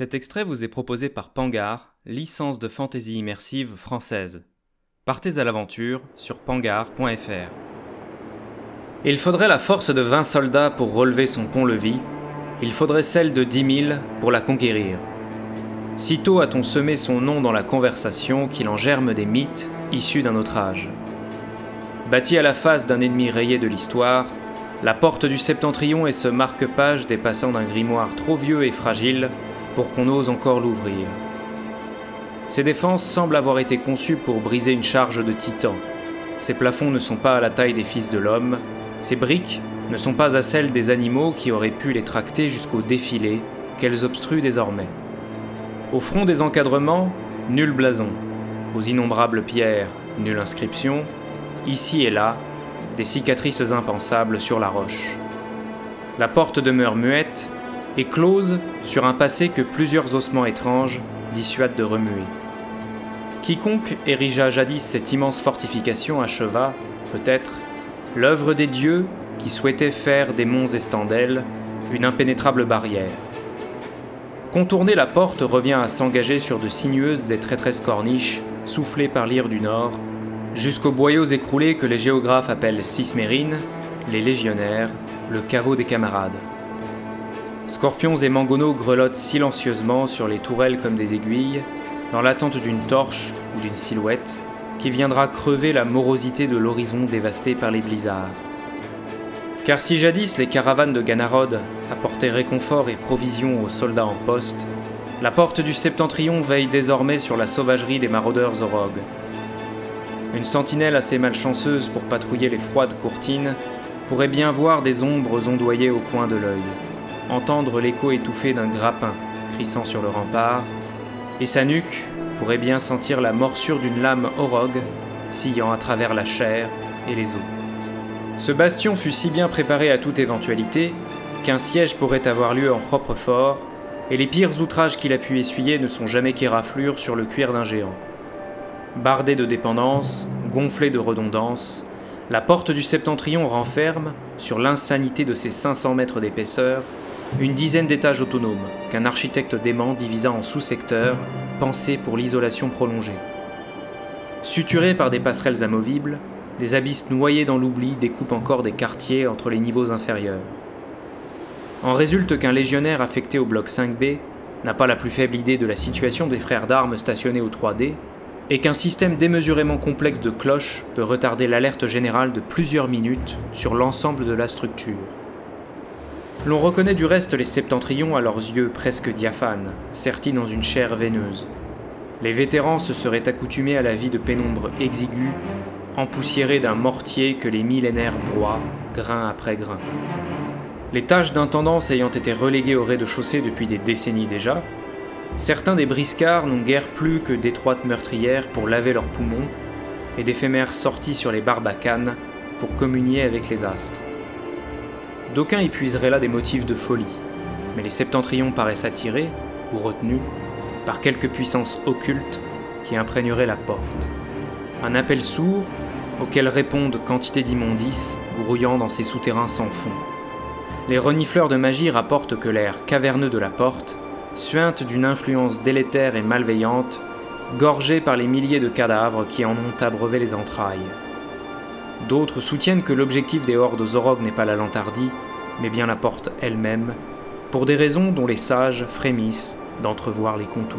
Cet extrait vous est proposé par Pangar, licence de fantasy immersive française. Partez à l'aventure sur pangar.fr. Il faudrait la force de 20 soldats pour relever son pont-levis, il faudrait celle de 10 000 pour la conquérir. Sitôt a-t-on semé son nom dans la conversation qu'il en germe des mythes issus d'un autre âge. Bâti à la face d'un ennemi rayé de l'histoire, la porte du septentrion est ce marque-page dépassant d'un grimoire trop vieux et fragile pour qu'on ose encore l'ouvrir. Ses défenses semblent avoir été conçues pour briser une charge de titan. Ses plafonds ne sont pas à la taille des fils de l'homme, ses briques ne sont pas à celles des animaux qui auraient pu les tracter jusqu'au défilé qu'elles obstruent désormais. Au front des encadrements, nul blason. Aux innombrables pierres, nulle inscription. Ici et là, des cicatrices impensables sur la roche. La porte demeure muette et close sur un passé que plusieurs ossements étranges dissuadent de remuer. Quiconque érigea jadis cette immense fortification acheva, peut-être, l'œuvre des dieux qui souhaitaient faire des monts estandelles une impénétrable barrière. Contourner la porte revient à s'engager sur de sinueuses et traîtresses corniches soufflées par l'ire du nord, jusqu'aux boyaux écroulés que les géographes appellent Cismérines, les légionnaires, le caveau des camarades. Scorpions et mangonos grelottent silencieusement sur les tourelles comme des aiguilles, dans l'attente d'une torche ou d'une silhouette qui viendra crever la morosité de l'horizon dévasté par les blizzards. Car si jadis les caravanes de Ganarod apportaient réconfort et provisions aux soldats en poste, la porte du septentrion veille désormais sur la sauvagerie des maraudeurs orogues. Une sentinelle assez malchanceuse pour patrouiller les froides courtines pourrait bien voir des ombres ondoyer au coin de l'œil, entendre l'écho étouffé d'un grappin crissant sur le rempart, et sa nuque pourrait bien sentir la morsure d'une lame orogue sillant à travers la chair et les os. Ce bastion fut si bien préparé à toute éventualité qu'un siège pourrait avoir lieu en propre fort, et les pires outrages qu'il a pu essuyer ne sont jamais qu'éraflures sur le cuir d'un géant. Bardé de dépendance, gonflé de redondance, la porte du septentrion renferme, sur l'insanité de ses 500 mètres d'épaisseur, une dizaine d'étages autonomes qu'un architecte dément divisa en sous-secteurs, pensés pour l'isolation prolongée. Suturés par des passerelles amovibles, des abysses noyés dans l'oubli découpent encore des quartiers entre les niveaux inférieurs. En résulte qu'un légionnaire affecté au bloc 5B n'a pas la plus faible idée de la situation des frères d'armes stationnés au 3D, et qu'un système démesurément complexe de cloches peut retarder l'alerte générale de plusieurs minutes sur l'ensemble de la structure. L'on reconnaît du reste les septentrions à leurs yeux presque diaphanes, sertis dans une chair veineuse. Les vétérans se seraient accoutumés à la vie de pénombre exiguë empoussiéré d'un mortier que les millénaires broient, grain après grain. Les tâches d'intendance ayant été reléguées au rez-de-chaussée depuis des décennies déjà, certains des briscards n'ont guère plus que d'étroites meurtrières pour laver leurs poumons et d'éphémères sorties sur les barbacanes pour communier avec les astres. D'aucuns y puiseraient là des motifs de folie, mais les septentrions paraissent attirés, ou retenus, par quelque puissance occulte qui imprégnerait la porte. Un appel sourd auquel répondent quantité d'immondices grouillant dans ces souterrains sans fond. Les renifleurs de magie rapportent que l'air caverneux de la porte suinte d'une influence délétère et malveillante, gorgé par les milliers de cadavres qui en ont abreuvé les entrailles. D'autres soutiennent que l'objectif des hordes Zorog n'est pas la lantardie, mais bien la porte elle-même, pour des raisons dont les sages frémissent d'entrevoir les contours.